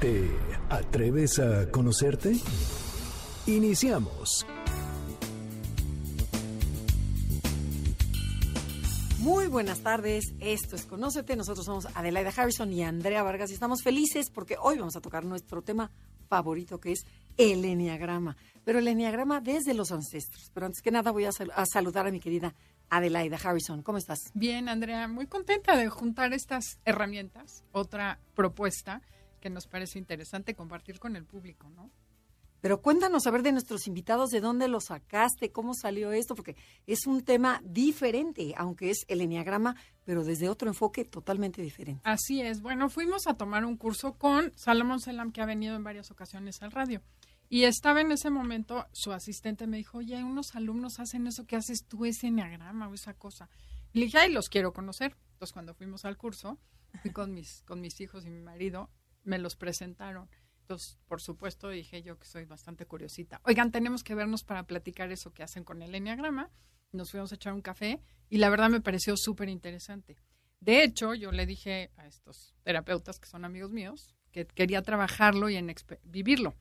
¿Te atreves a conocerte? Iniciamos. Muy buenas tardes, esto es Conócete, nosotros somos Adelaida Harrison y Andrea Vargas y estamos felices porque hoy vamos a tocar nuestro tema favorito que es el Enneagrama, pero el Enneagrama desde los ancestros. Pero antes que nada voy a, sal a saludar a mi querida Adelaida Harrison. ¿Cómo estás? Bien, Andrea, muy contenta de juntar estas herramientas, otra propuesta que nos parece interesante compartir con el público, ¿no? Pero cuéntanos a ver de nuestros invitados, de dónde lo sacaste, cómo salió esto, porque es un tema diferente, aunque es el enneagrama, pero desde otro enfoque totalmente diferente. Así es. Bueno, fuimos a tomar un curso con Salomón Selam, que ha venido en varias ocasiones al radio. Y estaba en ese momento, su asistente me dijo, oye, unos alumnos hacen eso que haces tú, ese enneagrama o esa cosa. Y le dije, ay, los quiero conocer. Entonces, cuando fuimos al curso, fui con mis, con mis hijos y mi marido, me los presentaron. Entonces, por supuesto, dije yo que soy bastante curiosita. Oigan, tenemos que vernos para platicar eso que hacen con el Enneagrama. Nos fuimos a echar un café y la verdad me pareció súper interesante. De hecho, yo le dije a estos terapeutas que son amigos míos que quería trabajarlo y en vivirlo.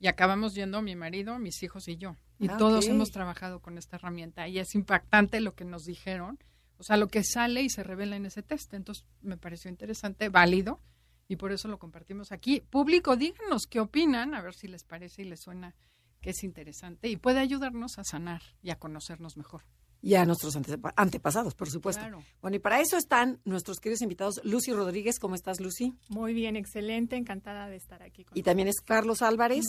Y acabamos yendo mi marido, mis hijos y yo. Y ah, todos hemos trabajado con esta herramienta y es impactante lo que nos dijeron. O sea, lo que sale y se revela en ese test. Entonces, me pareció interesante, válido y por eso lo compartimos aquí. Público, díganos qué opinan, a ver si les parece y les suena que es interesante y puede ayudarnos a sanar y a conocernos mejor. Y a nuestros antepasados, por supuesto. Bueno, y para eso están nuestros queridos invitados. Lucy Rodríguez, ¿cómo estás, Lucy? Muy bien, excelente, encantada de estar aquí. y también es Carlos Álvarez.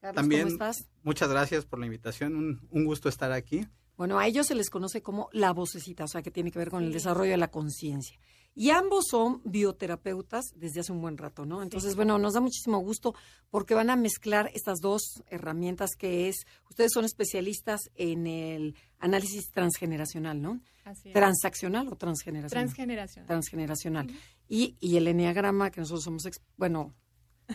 Carlos, también, ¿cómo estás? Muchas gracias por la invitación, un, un, gusto estar aquí. Bueno, a ellos se les conoce como la vocecita, o sea, que tiene que ver con el desarrollo de la conciencia. Y ambos son bioterapeutas desde hace un buen rato, ¿no? Entonces, bueno, nos da muchísimo gusto porque van a mezclar estas dos herramientas que es, ustedes son especialistas en el análisis transgeneracional, ¿no? Así es. ¿Transaccional o transgeneracional? Transgeneracional. Transgeneracional. y, y el enneagrama, que nosotros somos, bueno,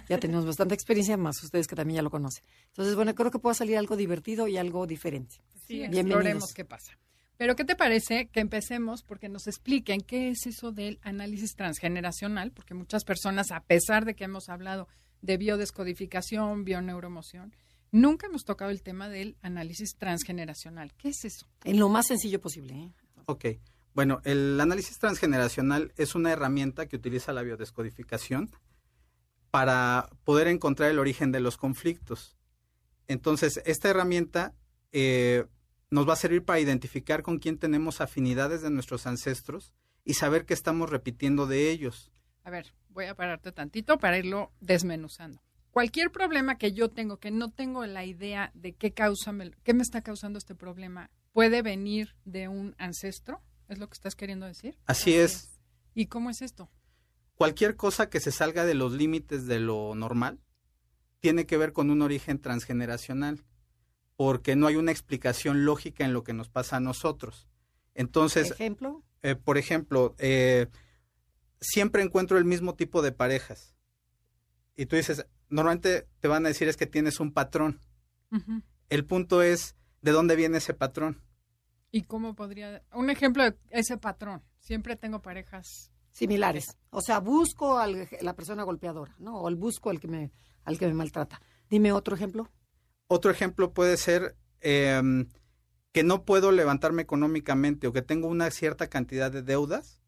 ya tenemos bastante experiencia, más ustedes que también ya lo conocen. Entonces, bueno, creo que pueda salir algo divertido y algo diferente. Sí, exploremos qué pasa. Pero ¿qué te parece que empecemos porque nos expliquen qué es eso del análisis transgeneracional? Porque muchas personas, a pesar de que hemos hablado de biodescodificación, bioneuromoción, nunca hemos tocado el tema del análisis transgeneracional. ¿Qué es eso? En lo más sencillo posible. ¿eh? Ok. Bueno, el análisis transgeneracional es una herramienta que utiliza la biodescodificación para poder encontrar el origen de los conflictos. Entonces, esta herramienta eh, nos va a servir para identificar con quién tenemos afinidades de nuestros ancestros y saber qué estamos repitiendo de ellos. A ver, voy a pararte tantito para irlo desmenuzando. Cualquier problema que yo tengo, que no tengo la idea de qué causa, qué me está causando este problema, puede venir de un ancestro, ¿es lo que estás queriendo decir? Así, es. ¿Y cómo es esto? Cualquier cosa que se salga de los límites de lo normal tiene que ver con un origen transgeneracional porque no hay una explicación lógica en lo que nos pasa a nosotros. Entonces, ¿Ejemplo? Eh, por ejemplo, eh, siempre encuentro el mismo tipo de parejas. Y tú dices, normalmente te van a decir es que tienes un patrón. El punto es, ¿de dónde viene ese patrón? ¿Y cómo podría... Un ejemplo de ese patrón. Siempre tengo parejas similares. O sea, busco a la persona golpeadora, ¿no? O el busco al que me, al que me maltrata. Dime otro ejemplo. Otro ejemplo puede ser em, que no puedo levantarme económicamente o que tengo una cierta cantidad de deudas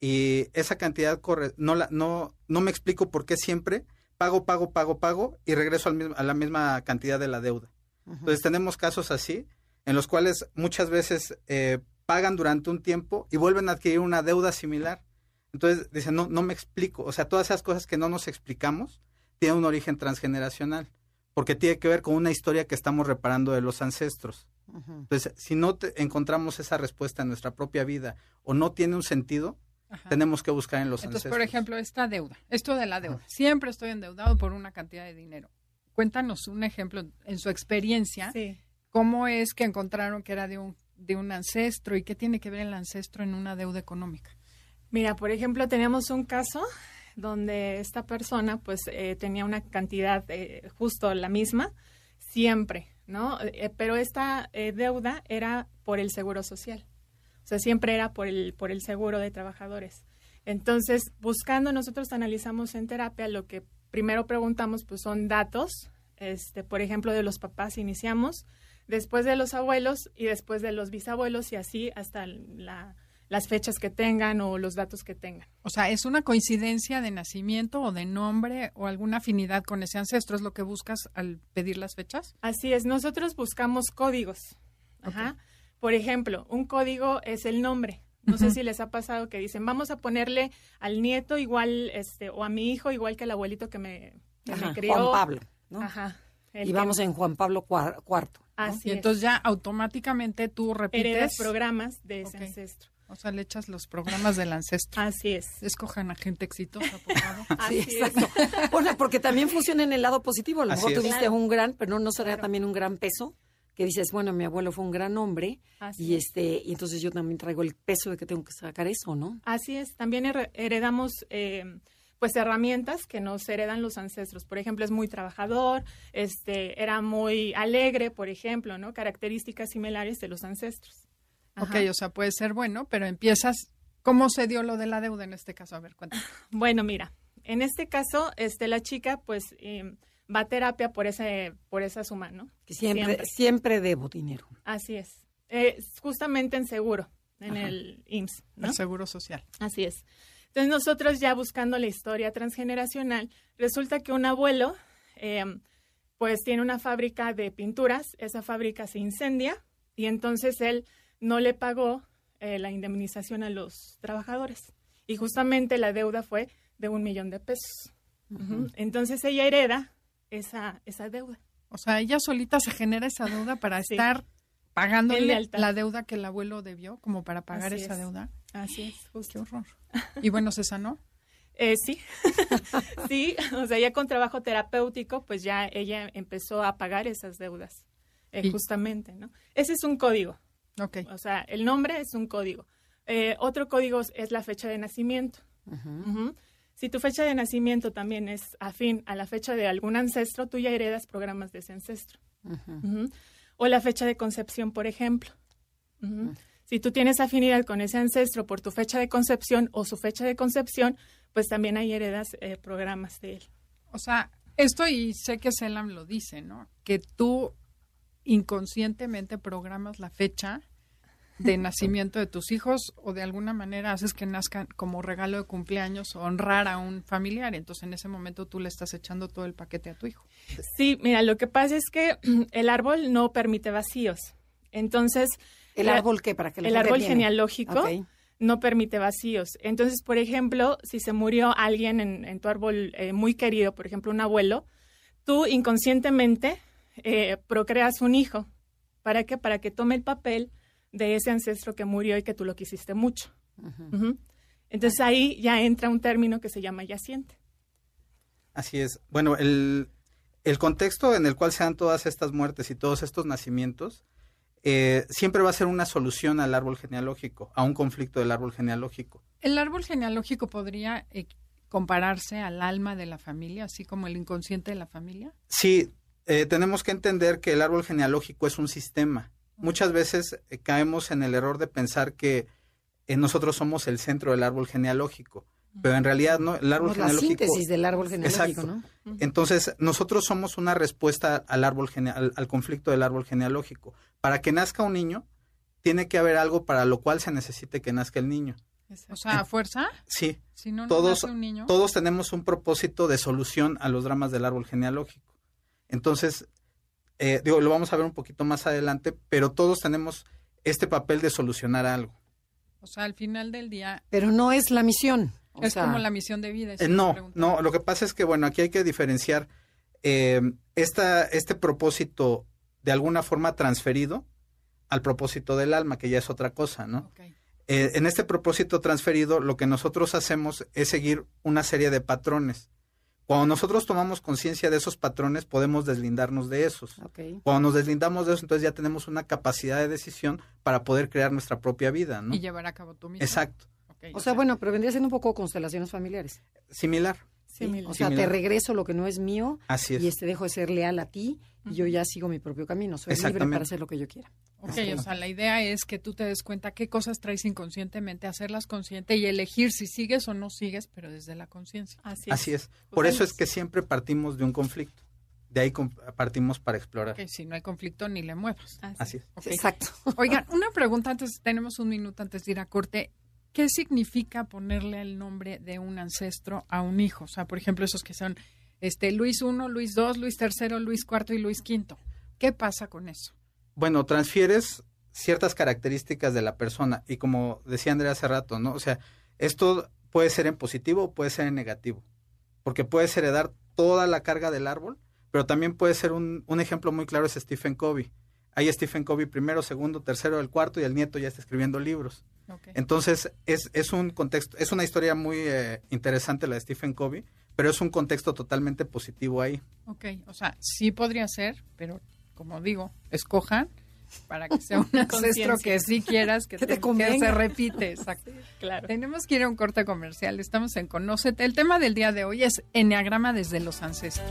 y esa cantidad corre, no, la, no, no me explico por qué siempre pago, pago, pago, pago y regreso al mismo, a la misma cantidad de la deuda. Entonces tenemos casos así en los cuales muchas veces eh, pagan durante un tiempo y vuelven a adquirir una deuda similar. Entonces dicen, no, no me explico. O sea, todas esas cosas que no nos explicamos tienen un origen transgeneracional porque tiene que ver con una historia que estamos reparando de los ancestros. Entonces, si no encontramos esa respuesta en nuestra propia vida o no tiene un sentido, tenemos que buscar en los Entonces, ancestros. por ejemplo, esta deuda, esto de la deuda, siempre estoy endeudado por una cantidad de dinero. cuéntanos un ejemplo en su experiencia. Sí. ¿Cómo es que encontraron que era de un, de un ancestro y qué tiene que ver el ancestro en una deuda económica? Mira, por ejemplo, teníamos un caso donde esta persona pues eh, tenía una cantidad eh, justo la misma siempre, ¿no? Eh, pero esta eh, deuda era por el seguro social. O sea, siempre era por el, por el seguro de trabajadores. Entonces, buscando, nosotros analizamos en terapia lo que primero preguntamos, pues son datos, este, por ejemplo, de los papás iniciamos, después de los abuelos y después de los bisabuelos y así hasta la, las fechas que tengan o los datos que tengan. O sea, ¿es una coincidencia de nacimiento o de nombre o alguna afinidad con ese ancestro? ¿Es lo que buscas al pedir las fechas? Así es, nosotros buscamos códigos. Ajá. Por ejemplo, un código es el nombre. No sé si les ha pasado que dicen, vamos a ponerle al nieto igual, este, o a mi hijo igual que el abuelito que me, que me crió. Juan Pablo, ¿no? Ajá. el y que- vamos en Juan Pablo cuarto. ¿no? Así y es. entonces ya automáticamente tú repites. heredas programas de ese ancestro. O sea, le echas los programas del ancestro. Así es. Escojan a gente exitosa, por favor. Sí, Así es. exacto. Bueno, porque también funciona en el lado positivo. A lo Así mejor es. tuviste Claro. un gran, pero no, no será Claro. también un gran peso. Que dices, bueno, mi abuelo fue un gran hombre Así y es. este y entonces yo también traigo el peso de que tengo que sacar eso, ¿no? Así es. También her- heredamos eh, pues herramientas que nos heredan los ancestros. Por ejemplo, es muy trabajador, este, era muy alegre, por ejemplo, ¿no? Características similares de los ancestros. Ok, Ajá. o sea, puede ser bueno, pero empiezas. ¿Cómo se dio lo de la deuda en este caso? A ver, cuéntame. Bueno, mira, en este caso, este, la chica, pues, eh, va a terapia por ese, por esa suma, ¿no? Que siempre, Siempre. siempre, debo dinero. Así es. Eh, justamente en seguro, en Ajá. el IMSS, ¿no? El seguro social. Así es. Entonces nosotros ya buscando la historia transgeneracional, resulta que un abuelo, eh, pues tiene una fábrica de pinturas, esa fábrica se incendia y entonces él no le pagó eh, la indemnización a los trabajadores. Y justamente la deuda fue de un millón de pesos. Entonces ella hereda esa, esa deuda. O sea, ella solita se genera esa deuda para Sí. estar pagándole la deuda que el abuelo debió, como para pagar Así esa es. deuda. Así es, Qué justo. horror. Y bueno, se sanó. Eh, sí, sí, o sea, ya con trabajo terapéutico, pues ya ella empezó a pagar esas deudas, eh, justamente, ¿no? Ese es un código, Ok. o sea, el nombre es un código. Eh, otro código es la fecha de nacimiento. Si tu fecha de nacimiento también es afín a la fecha de algún ancestro, tú ya heredas programas de ese ancestro. O la fecha de concepción, por ejemplo. Si tú tienes afinidad con ese ancestro por tu fecha de concepción o su fecha de concepción, pues también hay heredas eh, programas de él. O sea, esto y sé que Selam lo dice, ¿no? Que tú inconscientemente programas la fecha de nacimiento de tus hijos o de alguna manera haces que nazcan como regalo de cumpleaños o honrar a un familiar. Entonces en ese momento tú le estás echando todo el paquete a tu hijo. Sí, mira, lo que pasa es que el árbol no permite vacíos. Entonces, ¿El la- árbol qué? Para que el árbol genealógico no permite vacíos. Entonces, por ejemplo, si se murió alguien en, en tu árbol eh, muy querido, por ejemplo, un abuelo, tú inconscientemente eh, procreas un hijo. ¿Para qué? Para que tome el papel de ese ancestro que murió y que tú lo quisiste mucho. Entonces ahí ya entra un término que se llama yaciente. Así es. Bueno, el, el contexto en el cual se dan todas estas muertes y todos estos nacimientos eh, siempre va a ser una solución al árbol genealógico, a un conflicto del árbol genealógico. El árbol genealógico podría eh, compararse al alma de la familia, así como el inconsciente de la familia. Sí, eh, tenemos que entender que el árbol genealógico es un sistema. Muchas veces eh, caemos en el error de pensar que eh, nosotros somos el centro del árbol genealógico, pero en realidad no, el árbol Somos la genealógico síntesis del árbol genealógico, Exacto. ¿no? Entonces, nosotros somos una respuesta al árbol al, al conflicto del árbol genealógico. Para que nazca un niño, tiene que haber algo para lo cual se necesite que nazca el niño. O sea, a fuerza, Sí, si no, no todos, nace un niño. todos tenemos un propósito de solución a los dramas del árbol genealógico. Entonces, eh, digo, lo vamos a ver un poquito más adelante, pero todos tenemos este papel de solucionar algo. O sea, al final del día Pero no es la misión. O es sea, como la misión de vida. Eh, no, no, lo que pasa es que, bueno, aquí hay que diferenciar eh, esta, este propósito de alguna forma transferido al propósito del alma, que ya es otra cosa, ¿no? Eh, en este propósito transferido, lo que nosotros hacemos es seguir una serie de patrones. Cuando nosotros tomamos conciencia de esos patrones, podemos deslindarnos de esos. Cuando nos deslindamos de eso, entonces ya tenemos una capacidad de decisión para poder crear nuestra propia vida, ¿no? Y llevar a cabo tú mismo. Exacto. O sea, bueno, pero vendría siendo un poco constelaciones familiares. Similar. O sea, te regreso lo que no es mío Así es. y este dejo de ser leal a ti y yo ya sigo mi propio camino. Soy libre para hacer lo que yo quiera. Ok, o sea, la idea es que tú te des cuenta qué cosas traes inconscientemente, hacerlas consciente y elegir si sigues o no sigues, pero desde la conciencia. Así es. Así es. Por eso es que siempre partimos de un conflicto. De ahí partimos para explorar. Que si no hay conflicto, ni le muevas. Así es. Exacto. Oigan, una pregunta antes, tenemos un minuto antes de ir a corte. ¿Qué significa ponerle el nombre de un ancestro a un hijo? O sea, por ejemplo, esos que son este Luis I, Luis II, Luis III, Luis IV y Luis V. ¿Qué pasa con eso? Bueno, transfieres ciertas características de la persona y como decía Andrea hace rato, ¿no? O sea, esto puede ser en positivo o puede ser en negativo, porque puedes heredar toda la carga del árbol, pero también puede ser un, un ejemplo muy claro es Stephen Covey. Hay Stephen Covey primero, segundo, tercero, el cuarto y el nieto ya está escribiendo libros. Ok. Entonces, es, es un contexto, es una historia muy eh, interesante la de Stephen Covey, pero es un contexto totalmente positivo ahí. Ok, o sea, sí podría ser, pero como digo, escojan para que sea un ancestro que sí quieras, que, Que te te- que se repite. Exacto. Claro. Tenemos que ir a un corte comercial. Estamos en Conócete. El tema del día de hoy es Enneagrama desde los ancestros.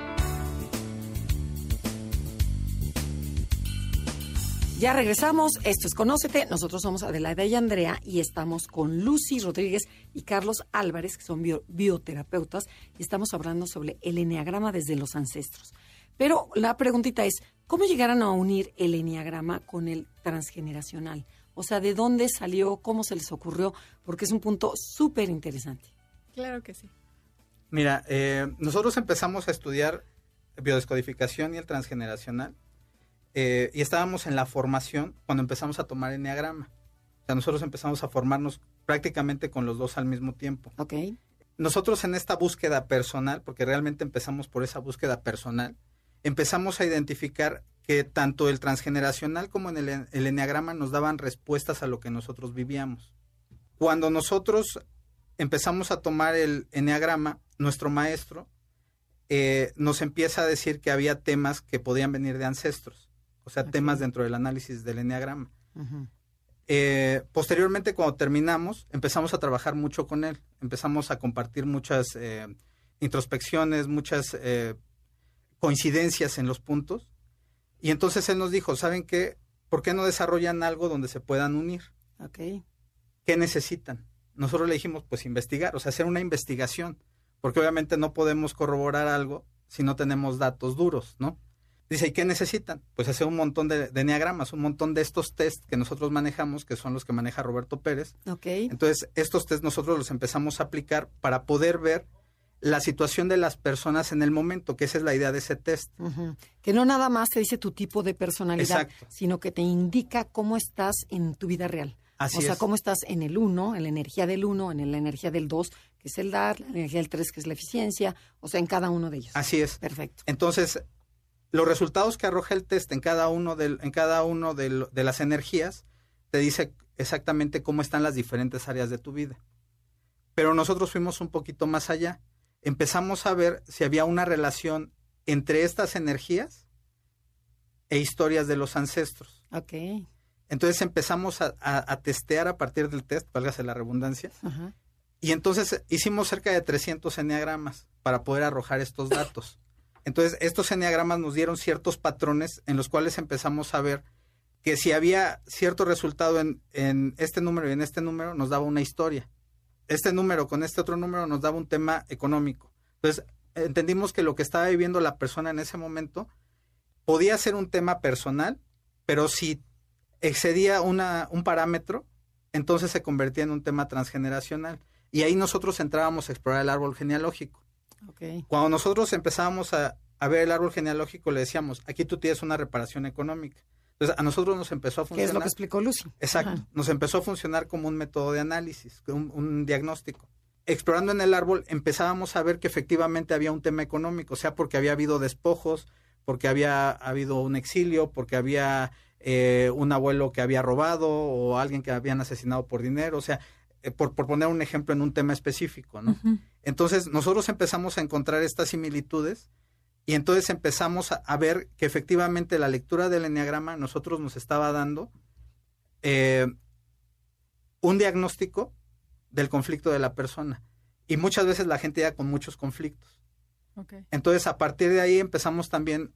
Ya regresamos. Esto es Conócete. Nosotros somos Adelaida y Andrea y estamos con Lucy Rodríguez y Carlos Álvarez, que son bio- bioterapeutas, y estamos hablando sobre el eneagrama desde los ancestros. Pero la preguntita es, ¿cómo llegaron a unir el eneagrama con el transgeneracional? O sea, ¿de dónde salió? ¿Cómo se les ocurrió? Porque es un punto súper interesante. Claro que sí. Mira, eh, nosotros empezamos a estudiar biodescodificación y el transgeneracional eh, y estábamos en la formación cuando empezamos a tomar enneagrama. O sea, nosotros empezamos a formarnos prácticamente con los dos al mismo tiempo. ¿Ok? Nosotros en esta búsqueda personal, porque realmente empezamos por esa búsqueda personal, empezamos a identificar que tanto el transgeneracional como en el, el enneagrama nos daban respuestas a lo que nosotros vivíamos. Cuando nosotros empezamos a tomar el enneagrama, nuestro maestro eh, nos empieza a decir que había temas que podían venir de ancestros, o sea, temas dentro del análisis del enneagrama. Eh, posteriormente, cuando terminamos, empezamos a trabajar mucho con él. Empezamos a compartir muchas eh, introspecciones, muchas eh, coincidencias en los puntos. Y entonces él nos dijo, ¿saben qué? ¿Por qué no desarrollan algo donde se puedan unir? ¿Qué necesitan? Nosotros le dijimos, pues investigar, o sea, hacer una investigación, porque obviamente no podemos corroborar algo si no tenemos datos duros, ¿no? Dice, ¿y qué necesitan? Pues hacer un montón de, de enneagramas, un montón de estos test que nosotros manejamos, que son los que maneja Roberto Pérez. Ok. Entonces, estos test nosotros los empezamos a aplicar para poder ver la situación de las personas en el momento, que esa es la idea de ese test. Que no nada más te dice tu tipo de personalidad, Exacto. sino que te indica cómo estás en tu vida real. Así o sea, es. cómo estás en el 1, en la energía del 1, en la energía del 2, que es el dar, la energía del 3, que es la eficiencia, o sea, en cada uno de ellos. Así es. Perfecto. Entonces, los resultados que arroja el test en cada uno, del, en cada uno de las energías te dice exactamente cómo están las diferentes áreas de tu vida. Pero nosotros fuimos un poquito más allá. Empezamos a ver si había una relación entre estas energías e historias de los ancestros. Ok. Entonces empezamos a, a- a testear a partir del test, válgase la redundancia, y entonces hicimos cerca de 300 enneagramas para poder arrojar estos datos. Entonces, estos enneagramas nos dieron ciertos patrones en los cuales empezamos a ver que si había cierto resultado en, en este número y en este número, nos daba una historia. Este número con este otro número nos daba un tema económico. Entonces, entendimos que lo que estaba viviendo la persona en ese momento podía ser un tema personal, pero si excedía una, un parámetro, entonces se convertía en un tema transgeneracional. Y ahí nosotros entrábamos a explorar el árbol genealógico. Cuando nosotros empezábamos a, a ver el árbol genealógico, le decíamos, aquí tú tienes una reparación económica. Entonces, a nosotros nos empezó a ¿Qué funcionar. es lo que explicó Lucy? Exacto. Ajá. Nos empezó a funcionar como un método de análisis, un, un diagnóstico. Explorando en el árbol, empezábamos a ver que efectivamente había un tema económico, o sea, porque había habido despojos, porque había habido un exilio, porque había eh, un abuelo que había robado o alguien que habían asesinado por dinero, o sea, eh, por, por poner un ejemplo en un tema específico, ¿no? Entonces, nosotros empezamos a encontrar estas similitudes y entonces empezamos a, a ver que efectivamente la lectura del enneagrama nosotros nos estaba dando eh, un diagnóstico del conflicto de la persona. Y muchas veces la gente ya con muchos conflictos. Entonces, a partir de ahí empezamos también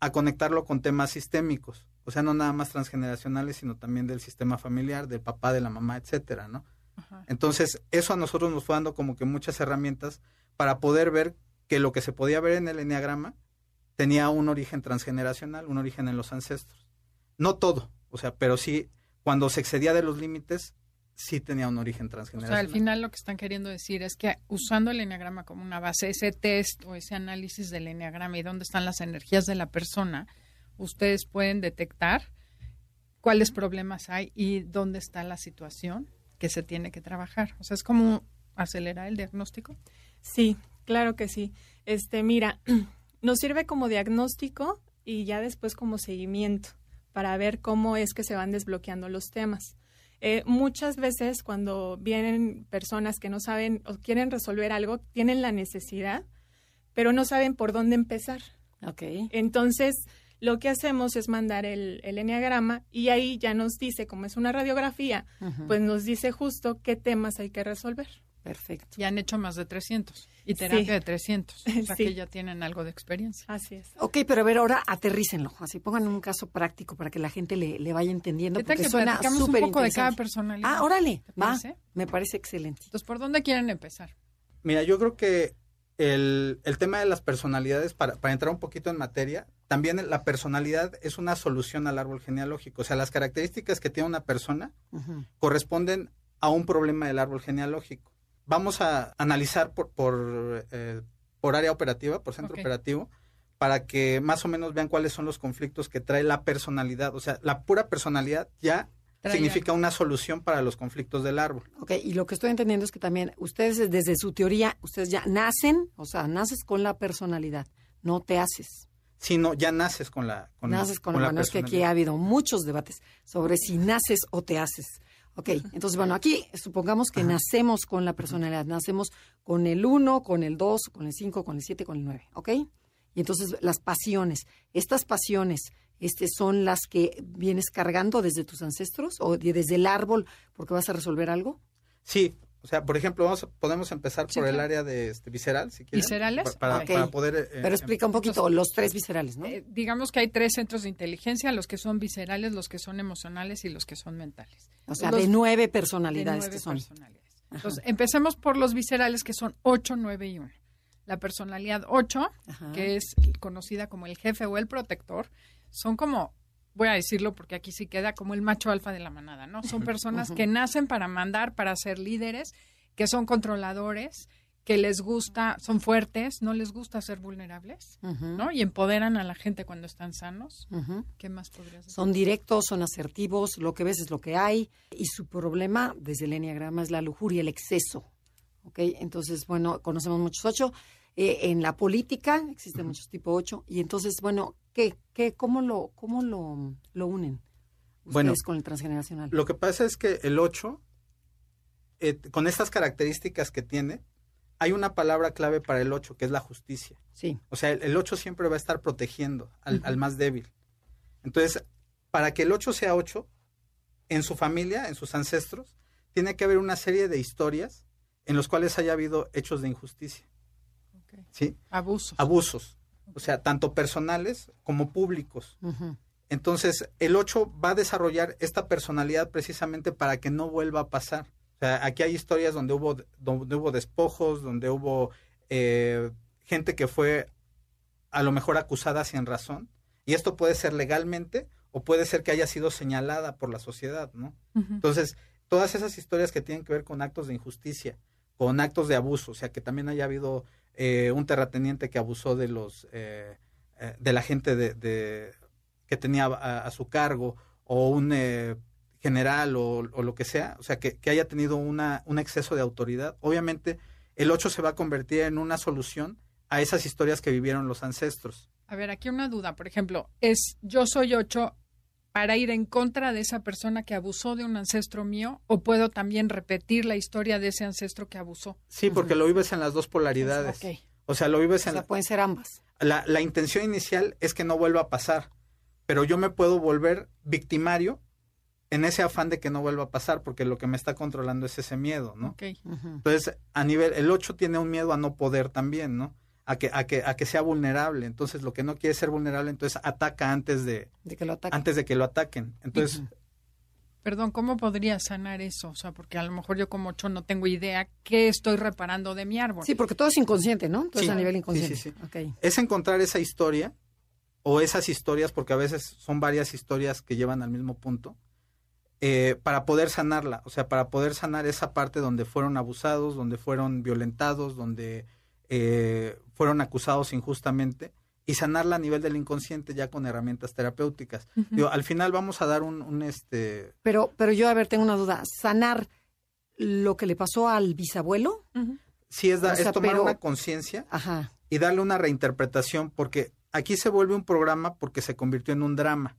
a conectarlo con temas sistémicos, o sea, no nada más transgeneracionales, sino también del sistema familiar, del papá, de la mamá, etcétera, ¿no? Ajá. Entonces, eso a nosotros nos fue dando como que muchas herramientas para poder ver que lo que se podía ver en el enneagrama tenía un origen transgeneracional, un origen en los ancestros. No todo, o sea, pero sí, cuando se excedía de los límites, sí tenía un origen O sea, transgeneracional. al final lo que están queriendo decir es que usando el enneagrama como una base, ese test o ese análisis del enneagrama y dónde están las energías de la persona, ustedes pueden detectar cuáles problemas hay y dónde está la situación que se tiene que trabajar. O sea, es como acelerar el diagnóstico. Sí, claro que sí. Este, mira, nos sirve como diagnóstico y ya después como seguimiento para ver cómo es que se van desbloqueando los temas. Eh, muchas veces cuando vienen personas que no saben o quieren resolver algo, tienen la necesidad, pero no saben por dónde empezar. Ok. Entonces, lo que hacemos es mandar el, el enneagrama y ahí ya nos dice, como es una radiografía, pues nos dice justo qué temas hay que resolver. Perfecto. Ya han hecho más de 300 y terapia Sí. de 300. O sea, Sí. que ya tienen algo de experiencia. Así es. Ok, pero a ver, ahora aterrícenlo. Así pongan un caso práctico para que la gente le, le vaya entendiendo. ¿Qué tal Porque que suena platicamos un poco de cada personalidad? Ah, órale, ¿Te va. parece? Me parece excelente. Entonces, ¿por dónde quieren empezar? Mira, yo creo que el, el tema de las personalidades, para, para entrar un poquito en materia, también la personalidad es una solución al árbol genealógico. O sea, las características que tiene una persona corresponden a un problema del árbol genealógico. Vamos a analizar por, por, eh, por área operativa, por centro operativo, para que más o menos vean cuáles son los conflictos que trae la personalidad. O sea, la pura personalidad ya Trae significa una solución para los conflictos del árbol. Ok, y lo que estoy entendiendo es que también ustedes desde su teoría, ustedes ya nacen, o sea, naces con la personalidad, no te haces. Sino ya naces con la con, naces con, con la bueno, es que aquí ha habido muchos debates sobre si naces o te haces. Ok, entonces, bueno, aquí supongamos que nacemos con la personalidad, nacemos con el 1, con el 2, con el 5, con el 7, con el 9, ¿ok? Y entonces las pasiones, estas pasiones este, son las que vienes cargando desde tus ancestros o de- desde el árbol porque vas a resolver algo. Sí, o sea, por ejemplo, vamos a- podemos empezar Sí, por el área de este, visceral, si quieren. ¿Viscerales? Pa- Para, poder... eh, Pero explica un poquito los tres viscerales, ¿no? Eh, digamos que hay tres centros de inteligencia, los que son viscerales, los que son emocionales y los que son mentales. O sea, los- de nueve De personalidades nueve que son. personalidades. Entonces, empecemos por los viscerales, que son 8, 9 y 1. La personalidad 8, Ajá. que es conocida como el jefe o el protector, son como, voy a decirlo porque aquí sí queda como el macho alfa de la manada, ¿no? Son personas que nacen para mandar, para ser líderes, que son controladores, que les gusta, son fuertes, no les gusta ser vulnerables, ¿no? Y empoderan a la gente cuando están sanos. ¿Qué más podrías decir? Son directos, son asertivos, lo que ves es lo que hay. Y su problema, desde el enneagrama, es la lujuria, el exceso. ¿Ok? Entonces, bueno, conocemos muchos ocho. Eh, en la política existen muchos tipo ocho. Y entonces, bueno, ¿qué, qué, ¿cómo, lo, cómo lo, lo unen ustedes Bueno, con el transgeneracional? Lo que pasa es que el 8, eh, con estas características que tiene, hay una palabra clave para el 8, que es la justicia. Sí. O sea, el, el 8 siempre va a estar protegiendo al, al más débil. Entonces, para que el 8 sea 8, en su familia, en sus ancestros, tiene que haber una serie de historias en los cuales haya habido hechos de injusticia. ¿sí? Abusos. Abusos, o sea, tanto personales como públicos. Entonces, el 8 va a desarrollar esta personalidad precisamente para que no vuelva a pasar. O sea, aquí hay historias donde hubo, donde hubo despojos, donde hubo eh, gente que fue a lo mejor acusada sin razón. Y esto puede ser legalmente o puede ser que haya sido señalada por la sociedad, ¿no? Entonces, todas esas historias que tienen que ver con actos de injusticia, con actos de abuso, o sea, que también haya habido eh, un terrateniente que abusó de los eh, eh, de la gente de, de que tenía a, su cargo o un eh, general o, o, lo que sea, o sea, que, que haya tenido una, un exceso de autoridad. Obviamente, el 8 se va a convertir en una solución a esas historias que vivieron los ancestros. A ver, aquí una duda, por ejemplo, es yo soy 8 para ir en contra de esa persona que abusó de un ancestro mío o puedo también repetir la historia de ese ancestro que abusó? Sí, porque uh -huh. lo vives en las dos polaridades. Okay. O sea, lo vives o en... sea, pueden ser ambas. La, la intención inicial es que no vuelva a pasar, pero yo me puedo volver victimario en ese afán de que no vuelva a pasar, porque lo que me está controlando es ese miedo, ¿no? Okay. Uh -huh. Entonces, a nivel, el 8 tiene un miedo a no poder también, ¿no? A que, a que, a que sea vulnerable. Entonces, lo que no quiere ser vulnerable, entonces ataca antes de, de que lo ataquen. antes de que lo ataquen. Entonces, uh -huh. Perdón, ¿cómo podría sanar eso? O sea, porque a lo mejor yo como ocho no tengo idea qué estoy reparando de mi árbol. Sí, porque todo es inconsciente, ¿no? Todo sí, es a nivel inconsciente. Sí, sí, sí. Okay. Es encontrar esa historia o esas historias, porque a veces son varias historias que llevan al mismo punto, eh, para poder sanarla, o sea, para poder sanar esa parte donde fueron abusados, donde fueron violentados, donde eh, fueron acusados injustamente y sanarla a nivel del inconsciente ya con herramientas terapéuticas. Uh -huh. Digo, al final vamos a dar un, un, este... Pero, pero yo, a ver, tengo una duda. ¿Sanar lo que le pasó al bisabuelo? Uh -huh. Sí, es, da, o sea, es tomar pero... una conciencia y darle una reinterpretación, porque aquí se vuelve un programa porque se convirtió en un drama.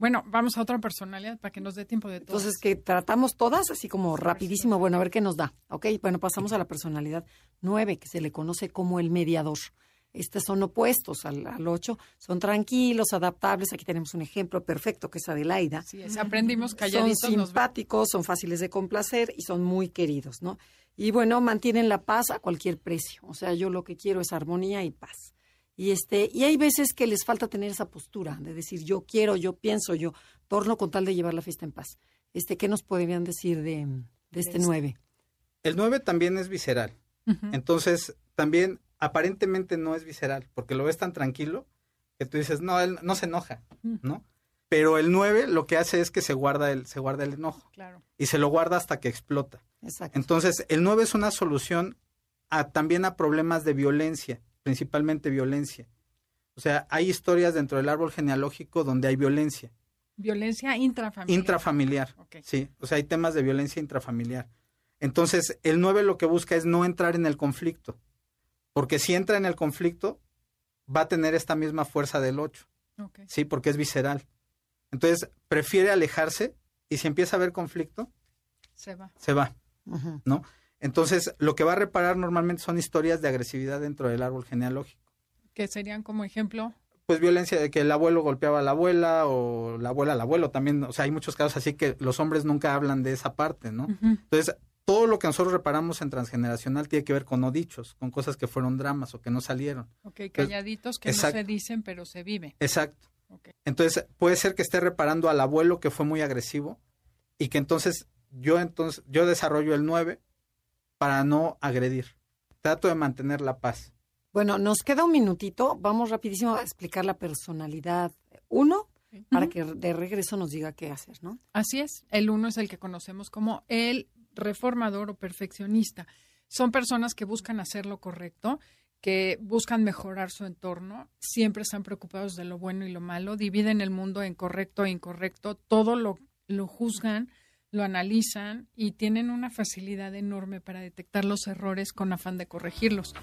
Bueno, vamos a otra personalidad para que nos dé tiempo de todo. Entonces, que tratamos todas así como rapidísimo. Bueno, a ver qué nos da. Ok, bueno, pasamos a la personalidad nueve, que se le conoce como el mediador. Estos son opuestos al, al 8, son tranquilos, adaptables. Aquí tenemos un ejemplo perfecto que es Adelaida. Sí, es, aprendimos calladitos. Son simpáticos, son fáciles de complacer y son muy queridos, ¿no? Y bueno, mantienen la paz a cualquier precio. O sea, yo lo que quiero es armonía y paz. Y este, y hay veces que les falta tener esa postura de decir yo quiero, yo pienso, yo torno con tal de llevar la fiesta en paz. Este, ¿qué nos podrían decir de, de este 9? El 9 también es visceral. Uh -huh. Entonces, también aparentemente no es visceral, porque lo ves tan tranquilo que tú dices, no, él no se enoja, ¿no? Pero el 9 lo que hace es que se guarda el, se guarda el enojo. Claro. Y se lo guarda hasta que explota. Exacto. Entonces, el 9 es una solución a, también a problemas de violencia, principalmente violencia. O sea, hay historias dentro del árbol genealógico donde hay violencia. Violencia intrafamiliar. Intrafamiliar. Okay. Sí, o sea, hay temas de violencia intrafamiliar. Entonces, el 9 lo que busca es no entrar en el conflicto. Porque si entra en el conflicto, va a tener esta misma fuerza del 8. Okay. Sí, porque es visceral. Entonces, prefiere alejarse y si empieza a haber conflicto, se va. Se va. Uh -huh. ¿No? Entonces, lo que va a reparar normalmente son historias de agresividad dentro del árbol genealógico. ¿Qué serían como ejemplo? Pues violencia de que el abuelo golpeaba a la abuela o la abuela al abuelo también. O sea, hay muchos casos así que los hombres nunca hablan de esa parte, ¿no? Uh -huh. Entonces, todo lo que nosotros reparamos en transgeneracional tiene que ver con no dichos, con cosas que fueron dramas o que no salieron. Ok, calladitos que Exacto. no se dicen, pero se viven. Exacto. Okay. Entonces, puede ser que esté reparando al abuelo que fue muy agresivo y que entonces yo entonces yo desarrollo el 9 para no agredir. Trato de mantener la paz. Bueno, nos queda un minutito. Vamos rapidísimo a explicar la personalidad 1 para que de regreso nos diga qué hacer, ¿no? Así es. El 1 es el que conocemos como el reformador o perfeccionista. Son personas que buscan hacer lo correcto, que buscan mejorar su entorno, siempre están preocupados de lo bueno y lo malo, dividen el mundo en correcto e incorrecto, todo lo, lo juzgan, lo analizan y tienen una facilidad enorme para detectar los errores con afán de corregirlos.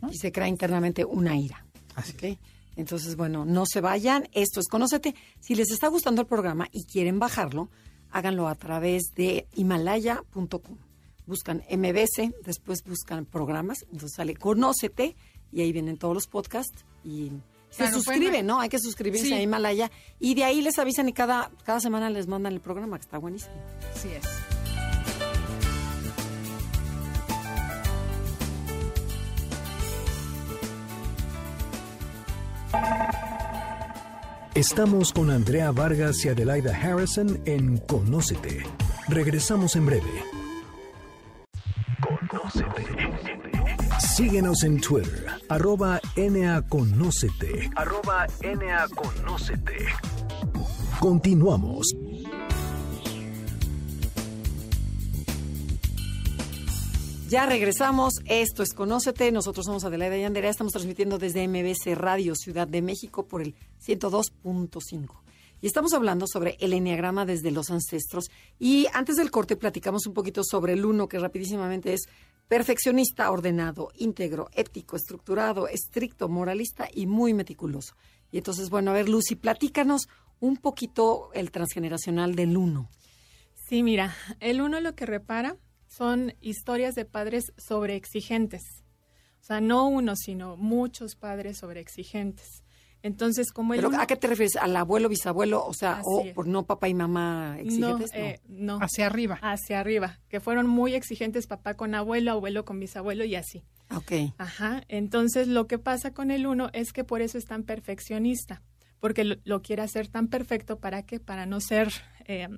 ¿no? Y se crea internamente una ira. Así ¿okay? Entonces, bueno, no se vayan. Esto es Conócete. Si les está gustando el programa y quieren bajarlo, háganlo a través de himalaya.com. Buscan MBC, después buscan programas, entonces sale Conócete y ahí vienen todos los podcasts y se claro, bueno. ¿no? Hay que suscribirse sí. a Himalaya y de ahí les avisan y cada, cada semana les mandan el programa, que está buenísimo. Así es. Estamos con Andrea Vargas y Adelaida Harrison en Conócete. Regresamos en breve. Síguenos en Twitter, arroba NAConócete. Arroba NAConócete. Continuamos. Ya regresamos. Esto es Conócete. Nosotros somos Adelaida y Andrea. Estamos transmitiendo desde MBC Radio Ciudad de México por el 102.5. Y estamos hablando sobre el enneagrama desde los ancestros. Y antes del corte platicamos un poquito sobre el uno, que rapidísimamente es perfeccionista, ordenado, íntegro, ético, estructurado, estricto, moralista y muy meticuloso. Y entonces, bueno, a ver, Lucy, platícanos un poquito el transgeneracional del uno. Sí, mira, el uno lo que repara son historias de padres sobreexigentes. O sea, no uno, sino muchos padres sobreexigentes. Entonces, como el ¿Pero uno- ¿A qué te refieres? ¿Al abuelo, bisabuelo? O sea, o por no papá y mamá no, exigentes. No, eh, no, Hacia arriba. hacia arriba, que fueron muy exigentes papá con abuelo, abuelo con bisabuelo y así. Ok. Ajá, entonces lo que pasa con el uno es que por eso es tan perfeccionista, porque lo, lo quiere hacer tan perfecto, ¿para qué? Para no ser eh,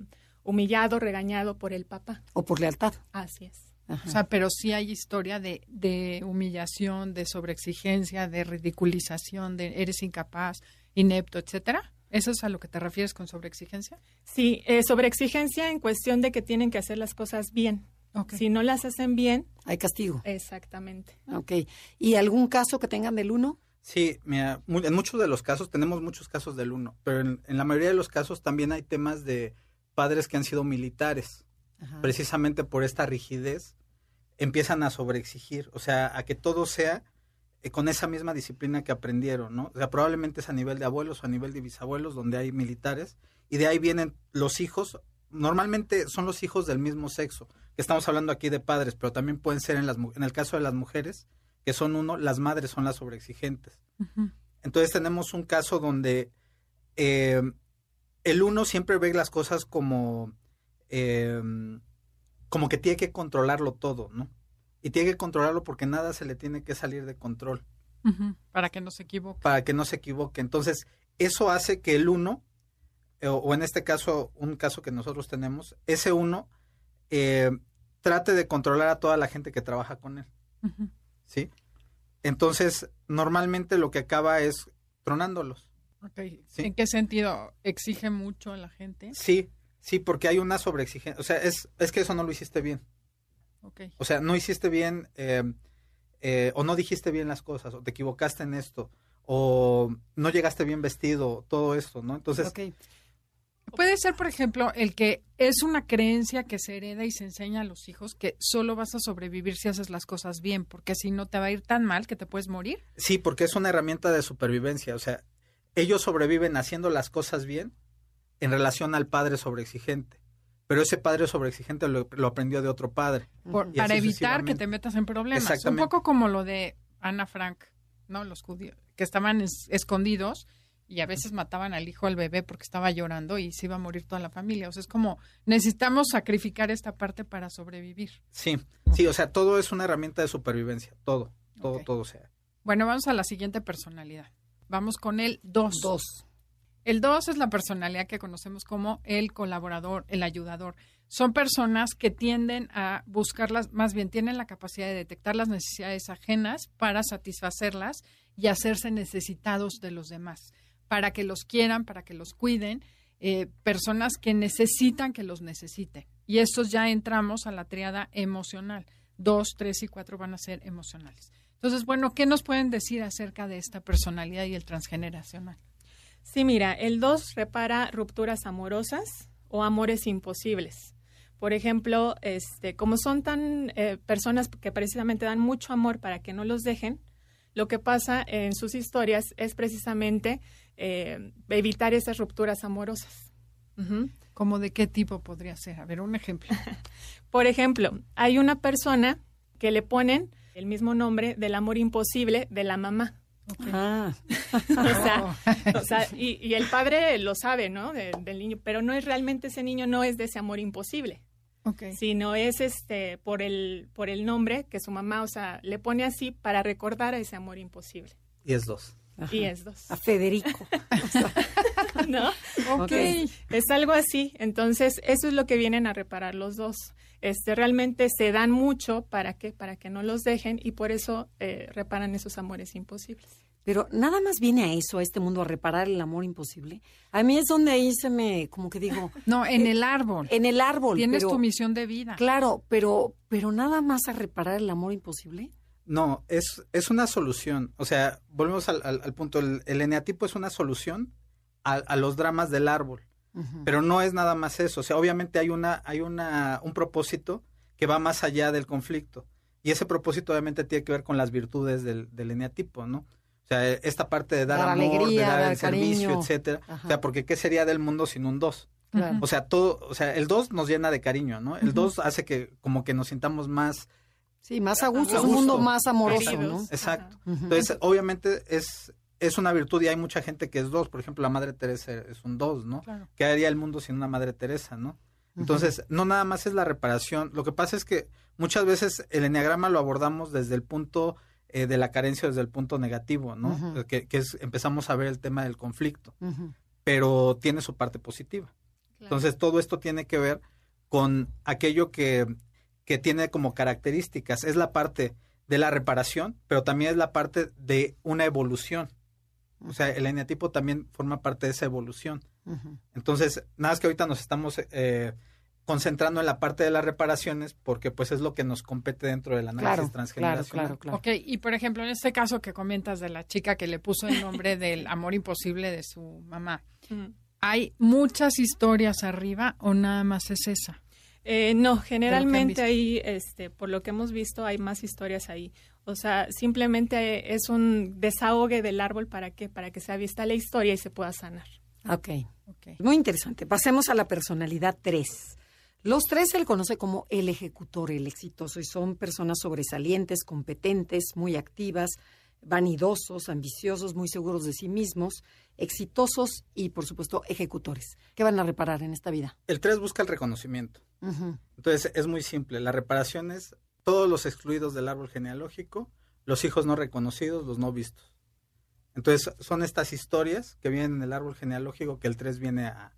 humillado, regañado por el papá. O por lealtad. Así es. Ajá. O sea, pero sí hay historia de, de humillación, de sobreexigencia, de ridiculización, de eres incapaz, inepto, etcétera. ¿Eso es a lo que te refieres con sobreexigencia? Sí, eh, sobreexigencia en cuestión de que tienen que hacer las cosas bien. Si no las hacen bien, Hay castigo. exactamente. Ok. ¿Y algún caso que tengan del uno? Sí, mira, mu- en muchos de los casos, tenemos muchos casos del uno, pero en, en la mayoría de los casos también hay temas de padres que han sido militares. Ajá. Precisamente por esta rigidez, empiezan a sobreexigir, o sea, a que todo sea eh, con esa misma disciplina que aprendieron, ¿no? O sea, probablemente es a nivel de abuelos o a nivel de bisabuelos donde hay militares, y de ahí vienen los hijos, normalmente son los hijos del mismo sexo, que estamos hablando aquí de padres, pero también pueden ser en, las, en el caso de las mujeres, que son uno, las madres son las sobreexigentes. Entonces tenemos un caso donde eh, el uno siempre ve las cosas como, eh, como que tiene que controlarlo todo, ¿no? Y tiene que controlarlo porque nada se le tiene que salir de control. Para que no se equivoque. para que no se equivoque. Entonces, eso hace que el uno, eh, o, en este caso, un caso que nosotros tenemos, ese uno eh, trate de controlar a toda la gente que trabaja con él. ¿sí? Entonces, normalmente lo que acaba es tronándolos. Sí. ¿En qué sentido exige mucho a la gente? Sí, sí, porque hay una sobreexigencia. O sea, es, es que eso no lo hiciste bien. Ok. O sea, no hiciste bien eh, eh, o no dijiste bien las cosas, o te equivocaste en esto, o no llegaste bien vestido, todo esto, ¿no? Entonces, Ok. Puede ser, por ejemplo, el que es una creencia que se hereda y se enseña a los hijos que solo vas a sobrevivir si haces las cosas bien, porque si no te va a ir tan mal que te puedes morir. sí, porque es una herramienta de supervivencia. O sea, ellos sobreviven haciendo las cosas bien en relación al padre sobreexigente. Pero ese padre sobreexigente lo, lo aprendió de otro padre. por- para evitar que te metas en problemas. Un poco como lo de Ana Frank, ¿no? Los judíos que estaban es- escondidos y a veces mataban al hijo al bebé porque estaba llorando y se iba a morir toda la familia. O sea, es como necesitamos sacrificar esta parte para sobrevivir. Sí, sí, o sea, todo es una herramienta de supervivencia. Todo, todo, Ok. todo. O sea, Bueno, vamos a la siguiente personalidad. Vamos con el 2. Dos. El 2 es la personalidad que conocemos como el colaborador, el ayudador. Son personas que tienden a buscarlas, más bien tienen la capacidad de detectar las necesidades ajenas para satisfacerlas y hacerse necesitados de los demás, para que los quieran, para que los cuiden, eh, personas que necesitan que los necesiten. Y estos ya entramos a la triada emocional. Dos, tres y cuatro van a ser emocionales. Entonces, bueno, ¿qué nos pueden decir acerca de esta personalidad y el transgeneracional? Sí, mira, el 2 repara rupturas amorosas o amores imposibles. Por ejemplo, este, como son tan eh, personas que precisamente dan mucho amor para que no los dejen, lo que pasa en sus historias es precisamente eh, evitar esas rupturas amorosas. ¿Cómo de qué tipo podría ser? A ver, un ejemplo. Por ejemplo, hay una persona que le ponen el mismo nombre del amor imposible de la mamá. Ah, O sea, o sea, y, y el padre lo sabe, ¿no? De- del niño, pero no es realmente ese niño, no es de ese amor imposible, Ok. sino es este por el por el nombre que su mamá, o sea, le pone así para recordar a ese amor imposible. y es dos. ajá. Y es dos, A Federico. ¿no? Ok. Es algo así. Entonces, eso es lo que vienen a reparar los dos. Este, realmente se dan mucho para que para que no los dejen y por eso eh, reparan esos amores imposibles. Pero nada más viene a eso, a este mundo, a reparar el amor imposible. A mí es donde ahí se me, como que digo, No, en Eh, el árbol. en el árbol. Tienes pero- tu misión de vida. Claro, pero, pero nada más a reparar el amor imposible. No, es, es una solución. O sea, volvemos al, al- al punto. El, el eneatipo es una solución a, a los dramas del árbol. Pero no es nada más eso. O sea, obviamente hay una, hay una, un propósito que va más allá del conflicto. Y ese propósito obviamente tiene que ver con las virtudes del, del eneatipo, ¿no? O sea, esta parte de dar, Dar amor, alegría, de dar, dar el servicio, etcétera. Ajá. O sea, porque ¿qué sería del mundo sin un dos? Claro. O sea, todo, o sea, el dos nos llena de cariño, ¿no? El dos hace que como que nos sintamos más Sí, más a gusto, A es un mundo más amoroso, ¿no? Exacto. Entonces, obviamente es es una virtud y hay mucha gente que es dos. Por ejemplo, la Madre Teresa es un dos, ¿no? Claro. ¿Qué haría el mundo sin una Madre Teresa, no? Entonces, no nada más es la reparación. Lo que pasa es que muchas veces el enneagrama lo abordamos desde el punto eh, de la carencia, desde el punto negativo, ¿no? Ujú. que, que es empezamos a ver el tema del conflicto, pero tiene su parte positiva. Entonces, todo esto tiene que ver con aquello que, que tiene como características. Es la parte de la reparación, pero también es la parte de una evolución. O sea, el eneatipo también forma parte de esa evolución. Entonces, nada más que ahorita nos estamos eh, concentrando en la parte de las reparaciones porque pues es lo que nos compete dentro del análisis Claro, claro, transgeneracional. claro, claro. Ok, y por ejemplo, en este caso que comentas de la chica que le puso el nombre del amor imposible de su mamá, Mm. ¿hay muchas historias arriba o nada más es esa? Eh, no, generalmente ahí, este, por lo que hemos visto, hay más historias ahí. O sea, simplemente es un desahogue del árbol para que para que se avista la historia y se pueda sanar. Ok. Ok. Muy interesante. Pasemos a la personalidad 3. Los tres se le conoce como el ejecutor, el exitoso, y son personas sobresalientes, competentes, muy activas, vanidosos, ambiciosos, muy seguros de sí mismos, exitosos y, por supuesto, ejecutores. ¿Qué van a reparar en esta vida? El 3 busca el reconocimiento. Entonces, es muy simple. La reparación es todos los excluidos del árbol genealógico, los hijos no reconocidos, los no vistos. Entonces, son estas historias que vienen en el árbol genealógico que el 3 viene a,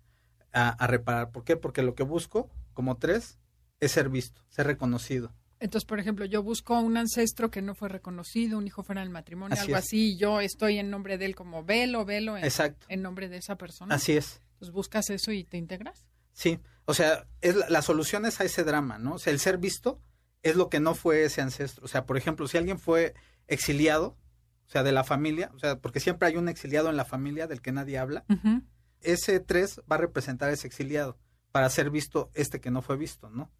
a- a reparar. ¿Por qué? Porque lo que busco como 3 es ser visto, ser reconocido. Entonces, por ejemplo, yo busco un ancestro que no fue reconocido, un hijo fuera del matrimonio, Así algo es. así, y yo estoy en nombre de él como velo, velo, en, Exacto. en nombre de esa persona. Así es. Entonces, buscas eso y te integras. Sí, o sea, es la, la solución es a ese drama, ¿no? O sea, el ser visto es lo que no fue ese ancestro. O sea, por ejemplo, si alguien fue exiliado, o sea, de la familia, o sea, porque siempre hay un exiliado en la familia del que nadie habla, ese 3 va a representar a ese exiliado para ser visto este que no fue visto, ¿no?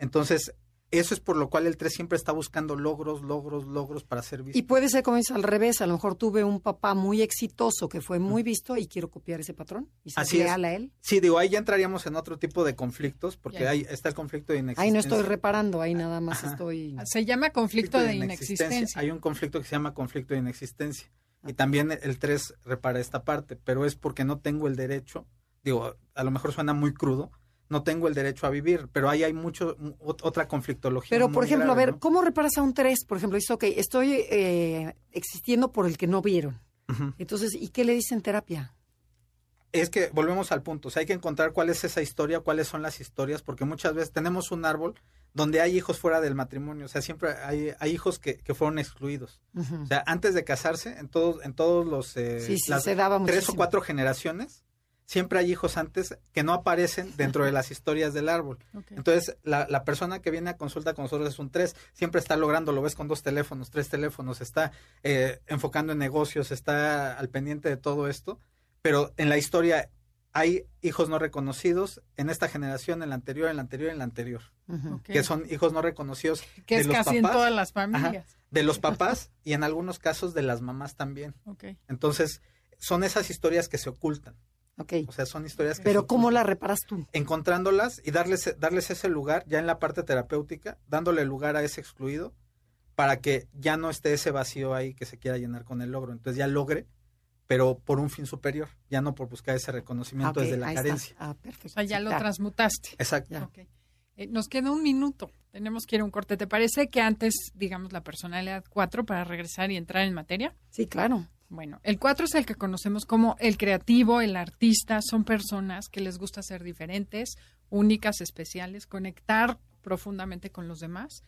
Entonces, eso es por lo cual el 3 siempre está buscando logros, logros, logros para ser visto. Y puede ser como dices al revés, a lo mejor tuve un papá muy exitoso que fue muy visto y quiero copiar ese patrón y ser Así es. leal a él. Sí, digo, ahí ya entraríamos en otro tipo de conflictos, porque ahí está el conflicto de Ahí inexistencia. no estoy reparando, ahí nada más Ajá. estoy... Se llama conflicto de inexistencia. Hay un conflicto que se llama conflicto de inexistencia. Y también el 3 repara esta parte, pero es porque no tengo el derecho, digo, a lo mejor suena muy crudo, no tengo el derecho a vivir, pero ahí hay mucho, mu- ot- otra conflictología. Pero, por ejemplo, grave, a ver, ¿no? ¿cómo reparas a un 3? Por ejemplo, dice, ok, estoy eh, existiendo por el que no vieron. Entonces, ¿y qué le dicen terapia? Es que volvemos al punto, o sea, hay que encontrar cuál es esa historia, cuáles son las historias, porque muchas veces tenemos un árbol donde hay hijos fuera del matrimonio, o sea, siempre hay, hay hijos que, que fueron excluidos. O sea, antes de casarse, en todos, en todos los eh, Sí, sí, las se daba tres o cuatro generaciones, siempre hay hijos antes que no aparecen dentro de las historias del árbol. Entonces, la, la persona que viene a consulta con nosotros es un tres, siempre está logrando, lo ves con dos teléfonos, tres teléfonos, está eh, enfocando en negocios, está al pendiente de todo esto, pero en la historia hay hijos no reconocidos en esta generación, en la anterior, en la anterior, en la anterior, que son hijos no reconocidos Que de es los casi en papás, todas las familias. de los papás y en algunos casos de las mamás también. Entonces, son esas historias que se ocultan. Ok. O sea, son historias que Pero se ¿cómo ocultan. la reparas tú? encontrándolas y darles, darles ese lugar ya en la parte terapéutica, dándole lugar a ese excluido para que ya no esté ese vacío ahí que se quiera llenar con el logro. Entonces ya logre, pero por un fin superior, ya no por buscar ese reconocimiento Ah, ok, desde la ahí está. carencia. Ah, O perfecto. sea, ya lo claro. transmutaste. Exacto. Ya. Ok. Eh, nos queda un minuto. Tenemos que ir a un corte. ¿Te parece que antes, digamos, la personalidad 4 para regresar y entrar en materia? Sí, claro. Bueno, el 4 es el que conocemos como el creativo, el artista. Son personas que les gusta ser diferentes, únicas, especiales, conectar profundamente con los demás.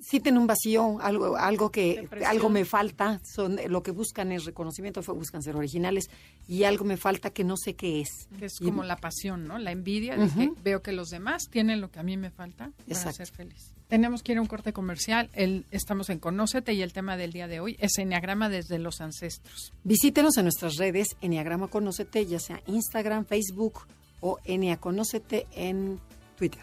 Sienten un vacío, algo, algo que, Depresión. algo me falta, son, lo que buscan es reconocimiento, buscan ser originales, y algo me falta que no sé qué es. Que es Y- como la pasión, ¿no? La envidia de que Ujú. veo que los demás tienen lo que a mí me falta para Exacto. ser feliz. Tenemos que ir a un corte comercial. El, estamos en Conócete y el tema del día de hoy es Enneagrama desde los ancestros. Visítenos en nuestras redes, Enneagrama Conócete, ya sea Instagram, Facebook o Enea Conócete en Twitter.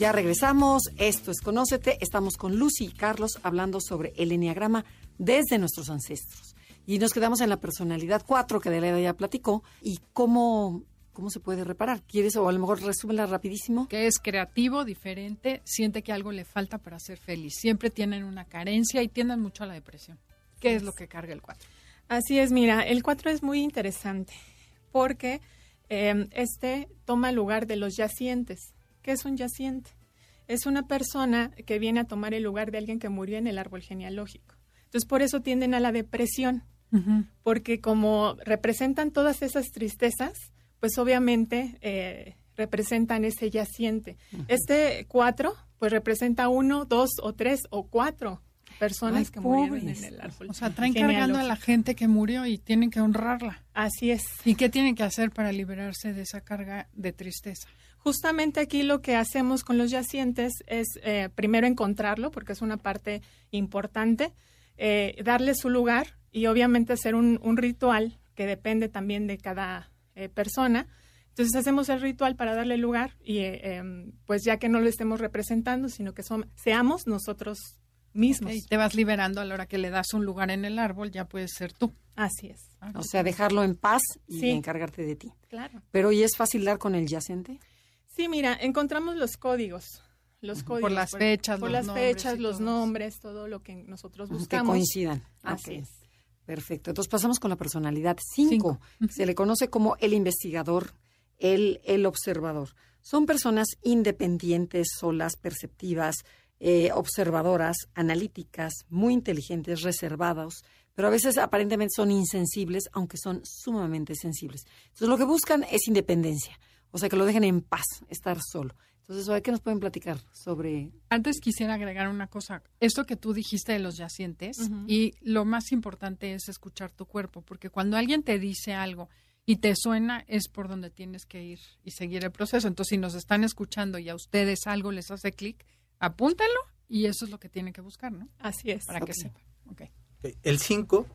Ya regresamos, esto es Conócete, estamos con Lucy y Carlos hablando sobre el enneagrama desde nuestros ancestros. Y nos quedamos en la personalidad 4 que Adelaida ya platicó y cómo, cómo se puede reparar. ¿Quieres o a lo mejor resúmela rapidísimo? Que es creativo, diferente, siente que algo le falta para ser feliz. Siempre tienen una carencia y tienden mucho a la depresión. ¿Qué es lo que carga el 4? Así es, mira, el 4 es muy interesante porque eh, este toma lugar de los yacientes. ¿Qué es un yaciente? Es una persona que viene a tomar el lugar de alguien que murió en el árbol genealógico. Entonces, por eso tienden a la depresión, porque como representan todas esas tristezas, pues obviamente eh, representan ese yaciente. Este 4, pues representa uno, dos o tres o cuatro personas Ay, que murieron pobres. en el árbol. O sea, traen cargando a la gente que murió y tienen que honrarla. Así es. ¿Y qué tienen que hacer para liberarse de esa carga de tristeza? Justamente aquí lo que hacemos con los yacientes es eh, primero encontrarlo, porque es una parte importante, eh, darle su lugar y obviamente hacer un, un ritual que depende también de cada eh, persona. Entonces hacemos el ritual para darle lugar y eh, em, pues ya que no lo estemos representando, sino que seamos nosotros mismos. Te vas liberando a la hora que le das un lugar en el árbol, ya puedes ser tú. Así es. O sea, dejarlo en paz y Sí. encargarte de ti. Claro. Pero ¿y es fácil dar con el yacente? Sí, mira, encontramos los códigos. Los códigos. las fechas, por los las nombres fechas, los nombres, todo lo que nosotros Que buscamos. coincidan. Así es. Perfecto. Entonces pasamos con la personalidad 5. Cinco. Se le conoce como el investigador, el, el observador. Son personas independientes, solas, perceptivas, eh, observadoras, analíticas, muy inteligentes, reservados, pero a veces aparentemente son insensibles, aunque son sumamente sensibles. Entonces lo que buscan es independencia, o sea, que lo dejen en paz, estar solo. Entonces, ¿sobre ¿qué nos pueden platicar sobre Antes quisiera agregar una cosa. Esto que tú dijiste de los yacientes, y lo más importante es escuchar tu cuerpo, porque cuando alguien te dice algo y te suena, es por donde tienes que ir y seguir el proceso. Entonces, si nos están escuchando y a ustedes algo les hace clic, apúntalo y eso es lo que tienen que buscar, ¿no? Así es. Para que sepan. El 5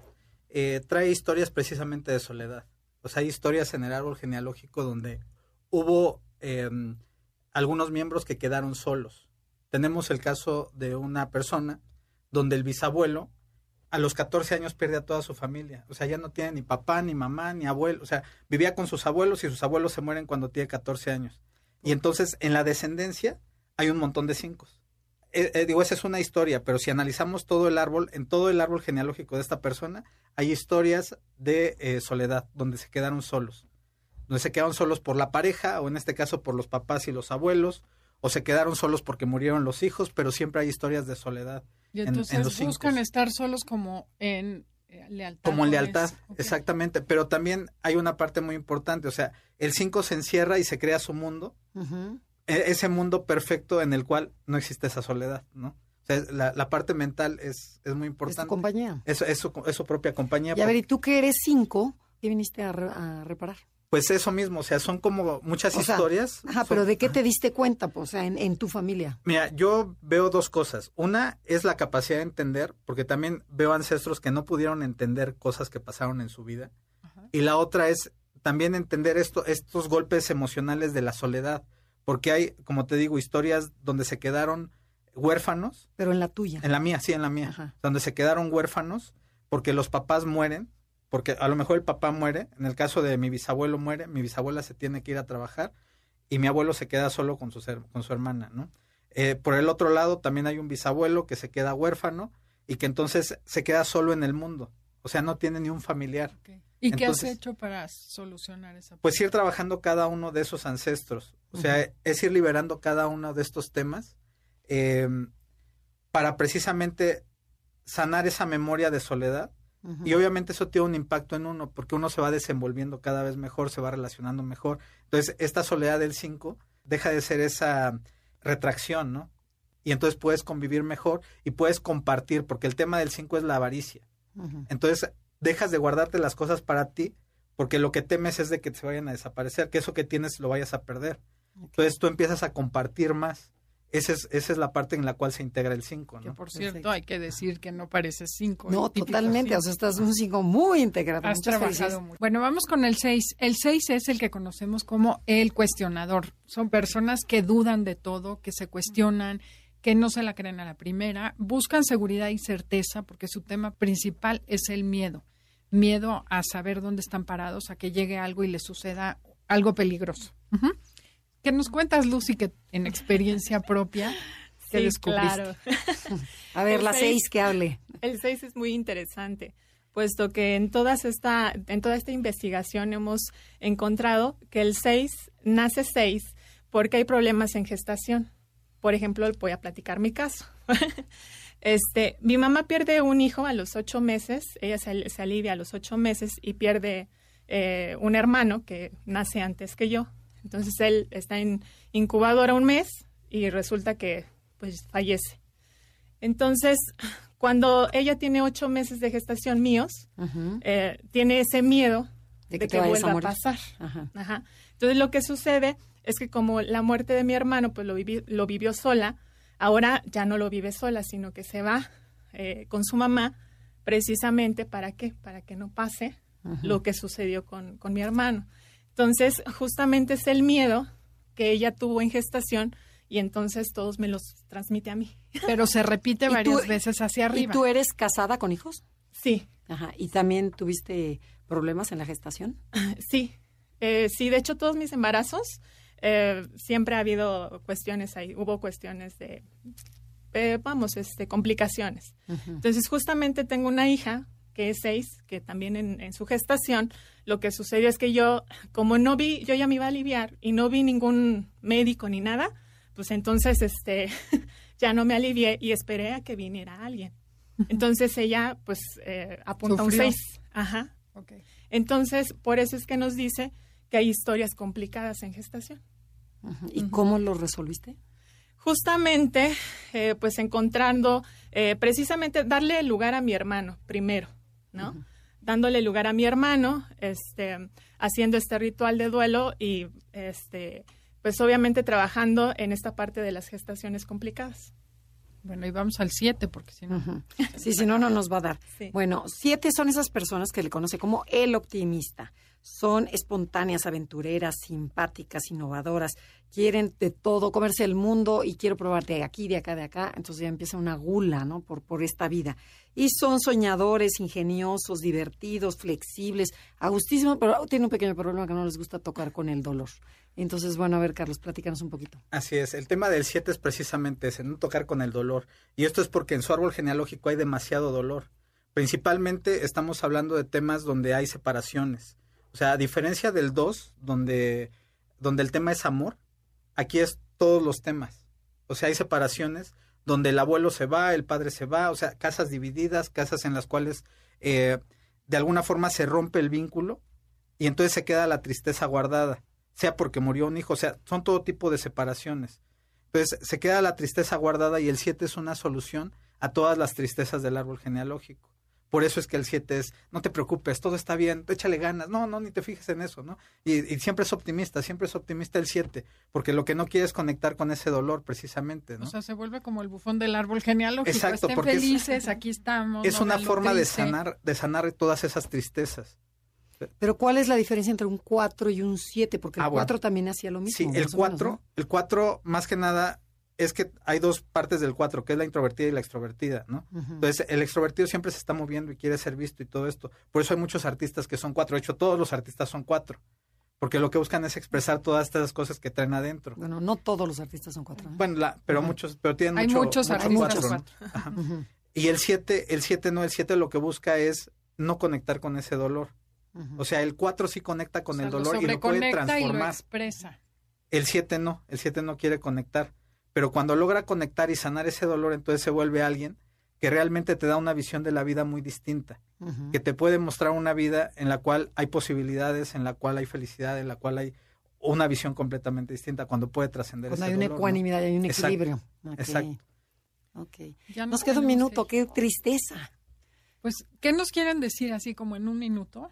trae historias precisamente de soledad. O sea, hay historias en el árbol genealógico donde hubo eh, algunos miembros que quedaron solos. Tenemos el caso de una persona donde el bisabuelo a los 14 años pierde a toda su familia. O sea, ya no tiene ni papá, ni mamá, ni abuelo. O sea, vivía con sus abuelos y sus abuelos se mueren cuando tiene 14 años. Y entonces en la descendencia hay un montón de cinco. Eh, eh, digo, esa es una historia, pero si analizamos todo el árbol, en todo el árbol genealógico de esta persona, hay historias de eh, soledad, donde se quedaron solos. Donde se quedaron solos por la pareja, o en este caso por los papás y los abuelos, o se quedaron solos porque murieron los hijos, pero siempre hay historias de soledad. Y en- en entonces los cinco. buscan estar solos como en eh, lealtad. Como en lealtad, Es- ok. exactamente. Pero también hay una parte muy importante, o sea, el 5 se encierra y se crea su mundo, Ujú. e- ese mundo perfecto en el cual no existe esa soledad, ¿no? O sea, la, la parte mental es, es muy es tu importante. compañía? Es, es su, es su propia compañía. Y a ver, ¿y tú que eres 5? ¿Qué viniste a, re- a reparar? Pues eso mismo, o sea, son como muchas O sea, historias. Ajá, Son- pero ¿de qué te diste cuenta? Pues, o sea, en, en tu familia. Mira, yo veo dos cosas. Una es la capacidad de entender, porque también veo ancestros que no pudieron entender cosas que pasaron en su vida. Ajá. Y la otra es también entender esto, estos golpes emocionales de la soledad, porque hay, como te digo, historias donde se quedaron huérfanos, Pero en la tuya. en la mía, sí, en la mía, Ajá. donde se quedaron huérfanos porque los papás mueren porque a lo mejor el papá muere, en el caso de mi bisabuelo muere, mi bisabuela se tiene que ir a trabajar y mi abuelo se queda solo con su, con su hermana, ¿no? Eh, por el otro lado, también hay un bisabuelo que se queda huérfano y que entonces se queda solo en el mundo. O sea, no tiene ni un familiar. ¿Y qué has hecho para solucionar esa? Pues ir trabajando cada uno de esos ancestros. O sea, es ir liberando cada uno de estos temas eh, para precisamente sanar esa memoria de soledad. Y obviamente eso tiene un impacto en uno, porque uno se va desenvolviendo cada vez mejor, se va relacionando mejor. Entonces, esta soledad del 5 deja de ser esa retracción, ¿no? Y entonces puedes convivir mejor y puedes compartir, porque el tema del 5 es la avaricia. Entonces, dejas de guardarte las cosas para ti, porque lo que temes es de que se vayan a desaparecer, que eso que tienes lo vayas a perder. Entonces, tú empiezas a compartir más. Esa es, esa es la parte en la cual se integra el 5, ¿no? por cierto, hay que decir que no parece 5. No, totalmente. O sea, estás un 5 muy integrado. Has trabajado mucho. Bueno, vamos con el 6. El 6 es el que conocemos como el cuestionador. Son personas que dudan de todo, que se cuestionan, que no se la creen a la primera, buscan seguridad y certeza porque su tema principal es el miedo. Miedo a saber dónde están parados, a que llegue algo y les suceda algo peligroso. ¿Qué nos cuentas, Lucy, que en experiencia propia te descubriste? A ver, la seis que hable. El seis es muy interesante, puesto que en, todas esta, en toda esta investigación hemos encontrado que el seis nace seis porque hay problemas en gestación. Por ejemplo, voy a platicar mi caso. este, mi mamá pierde un hijo a los ocho meses, ella se, alivia a los ocho meses y pierde eh, un hermano que nace antes que yo. Entonces él está en incubadora un mes y resulta que pues fallece. Entonces, cuando ella tiene ocho meses de gestación míos, eh, tiene ese miedo de que, vuelva a, pasar. Entonces, lo que sucede es que como la muerte de mi hermano, pues lo, lo vivió sola, ahora ya no lo vive sola, sino que se va eh, con su mamá, precisamente para qué, para que no pase lo que sucedió con, con mi hermano. Entonces, justamente es el miedo que ella tuvo en gestación y entonces todos me los transmite a mí. Pero se repite varias veces hacia arriba. ¿Y tú eres casada con hijos? Sí. Ajá. ¿Y también tuviste problemas en la gestación? Sí. Eh, sí, de hecho todos mis embarazos eh, siempre ha habido cuestiones ahí, hubo cuestiones de, eh, vamos, este, complicaciones. Entonces justamente tengo una hija que es seis, que también en, su gestación, lo que sucedió es que yo, como no vi, yo ya me iba a aliviar y no vi ningún médico ni nada, pues entonces este ya no me alivié y esperé a que viniera alguien. Entonces ella pues eh, apunta un seis. Ajá. Okay. Entonces, por eso es que nos dice que hay historias complicadas en gestación. ¿Y cómo lo resolviste? Justamente, eh, pues encontrando, eh, precisamente darle lugar a mi hermano primero. ¿No? Dándole lugar a mi hermano, este, haciendo este ritual de duelo y, este, pues obviamente trabajando en esta parte de las gestaciones complicadas. Bueno, y vamos al 7, porque si no. Sí, si no, no nos va a dar. Bueno, siete son esas personas que le conoce como el optimista. Son espontáneas, aventureras, simpáticas, innovadoras. Quieren de todo, comerse el mundo y quiero probar de aquí, de acá, de acá. Entonces ya empieza una gula, ¿no? Por, por esta vida. Y son soñadores, ingeniosos, divertidos, flexibles. Agustísimo, pero tiene un pequeño problema que no les gusta tocar con el dolor. Entonces, bueno, a ver, Carlos, platícanos un poquito. Así es, el tema del 7 es precisamente ese, no tocar con el dolor. Y esto es porque en su árbol genealógico hay demasiado dolor. Principalmente estamos hablando de temas donde hay separaciones. O sea, a diferencia del 2, donde, donde el tema es amor, aquí es todos los temas. O sea, hay separaciones donde el abuelo se va, el padre se va, o sea, casas divididas, casas en las cuales eh, de alguna forma se rompe el vínculo y entonces se queda la tristeza guardada, sea porque murió un hijo, o sea, son todo tipo de separaciones. Entonces se queda la tristeza guardada y el 7 es una solución a todas las tristezas del árbol genealógico. Por eso es que el 7 es, no te preocupes, todo está bien, échale ganas. No, no, ni te fijes en eso, ¿no? Y, siempre es optimista, siempre es optimista el 7, porque lo que no quiere es conectar con ese dolor precisamente, ¿no? O sea, se vuelve como el bufón del árbol genealógico. Exacto, Estén porque felices, aquí estamos. Es una forma de sanar, de sanar todas esas tristezas. Pero ¿cuál es la diferencia entre un 4 y un 7? Porque el 4 ah, también hacía lo mismo. Sí, el 4, el 4 más que nada es que hay dos partes del 4, que es la introvertida y la extrovertida, ¿no? Entonces, el extrovertido siempre se está moviendo y quiere ser visto y todo esto. Por eso hay muchos artistas que son cuatro. De hecho, todos los artistas son cuatro. Porque lo que buscan es expresar todas estas cosas que traen adentro. Bueno, no todos los artistas son cuatro. ¿eh? Bueno, la, pero muchos, pero tienen Hay mucho, muchos mucho artistas cuatro, ¿no? Y el 7, el 7 no, el 7 lo que busca es no conectar con ese dolor. O sea, el 4 sí conecta con O sea, el lo dolor y lo puede sobreconecta y lo transformar. expresa. El 7 no, el 7 no quiere conectar. Pero cuando logra conectar y sanar ese dolor, entonces se vuelve alguien que realmente te da una visión de la vida muy distinta, que te puede mostrar una vida en la cual hay posibilidades, en la cual hay felicidad, en la cual hay una visión completamente distinta, cuando puede trascender Cuando ese hay una ecuanimidad hay un Exacto, equilibrio. Exacto. Ok. Ya Nos queda un minuto, qué tristeza. Pues, ¿qué nos quieren decir así como en un minuto?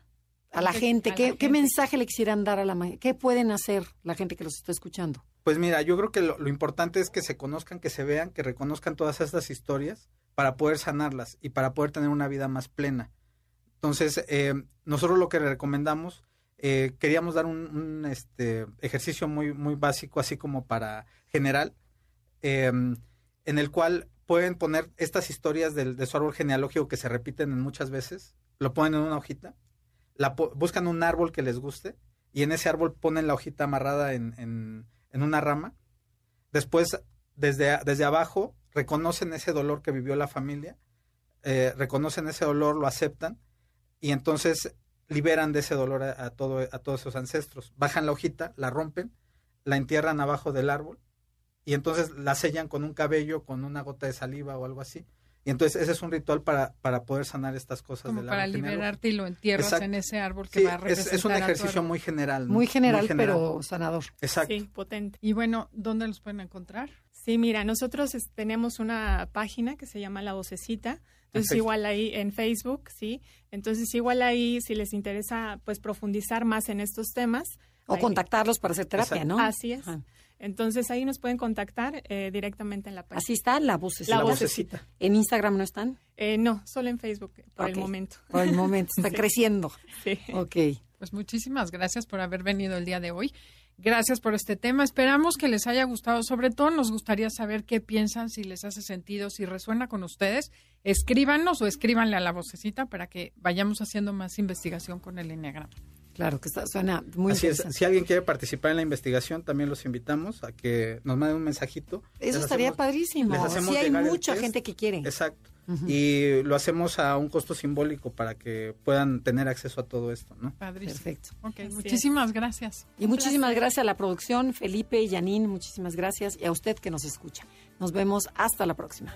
A la ¿Qué- gente, a ¿qué, la qué gente? mensaje le quisieran dar a la ¿Qué pueden hacer la gente que los está escuchando? Pues mira, yo creo que lo, importante es que se conozcan, que se vean, que reconozcan todas estas historias para poder sanarlas y para poder tener una vida más plena. Entonces, eh, nosotros lo que recomendamos, eh, queríamos dar un, un, este, ejercicio muy, muy básico, así como para general, eh, en el cual pueden poner estas historias del, de su árbol genealógico que se repiten en muchas veces, lo ponen en una hojita, la, buscan un árbol que les guste y en ese árbol ponen la hojita amarrada en, en, en una rama. Después, desde, desde abajo, reconocen ese dolor que vivió la familia, eh, reconocen ese dolor, lo aceptan y entonces liberan de ese dolor a, a todo, a todos sus ancestros. Bajan la hojita, la rompen, la entierran abajo del árbol y entonces la sellan con un cabello, con una gota de saliva o algo así. Y entonces ese es un ritual para, para poder sanar estas cosas Como del para liberarte y lo entierras Exacto. en ese árbol que Sí, va a es, representar es un ejercicio muy general. ¿no? Muy general, pero sanador. Exacto. Sí, potente. Y bueno, ¿dónde los pueden encontrar? Sí, mira, nosotros tenemos una página que se llama La Vocecita. Entonces igual ahí en Facebook, sí. Entonces igual ahí si les interesa pues profundizar más en estos temas. O ahí- contactarlos para hacer terapia, Exacto. ¿no? Así es. Ajá. Entonces ahí nos pueden contactar eh, directamente en la página. Así está, la vocecita. La vocecita. En Instagram no están, Eh, no, solo en Facebook eh, por el momento. por el momento, está Sí. creciendo. Sí. Ok. Pues muchísimas gracias por haber venido el día de hoy. Gracias por este tema. Esperamos que les haya gustado. Sobre todo nos gustaría saber qué piensan, si les hace sentido, si resuena con ustedes. Escríbanos o escríbanle a la vocecita para que vayamos haciendo más investigación con el enneagrama. Claro, que está, suena muy Así es. Si alguien quiere participar en la investigación, también los invitamos a que nos manden un mensajito. Eso Les estaría hacemos- padrísimo. Sí, hay mucha gente que quiere. Exacto. Y lo hacemos a un costo simbólico para que puedan tener acceso a todo esto, ¿no? Padrísimo. Perfecto. Ok, Así muchísimas gracias. Y muchísimas gracias a la producción, Felipe y Janine, muchísimas gracias. Y a usted que nos escucha. Nos vemos hasta la próxima.